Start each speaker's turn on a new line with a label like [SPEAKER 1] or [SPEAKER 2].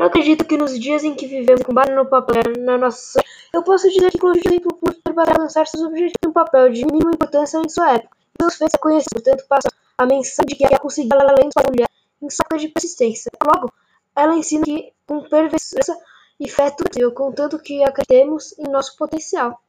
[SPEAKER 1] Eu acredito que nos dias em que vivemos com base no papel na nossa eu posso dizer que inclusive o tempo por para alcançar seus objetivos em um papel de mínima importância em sua época. Deus fez a conhecer portanto, passa a menção de que ela conseguiu além de sua mulher em sua de persistência. Logo, ela ensina que com perseverança e fé é tudo é possível, contanto que acreditemos em nosso potencial.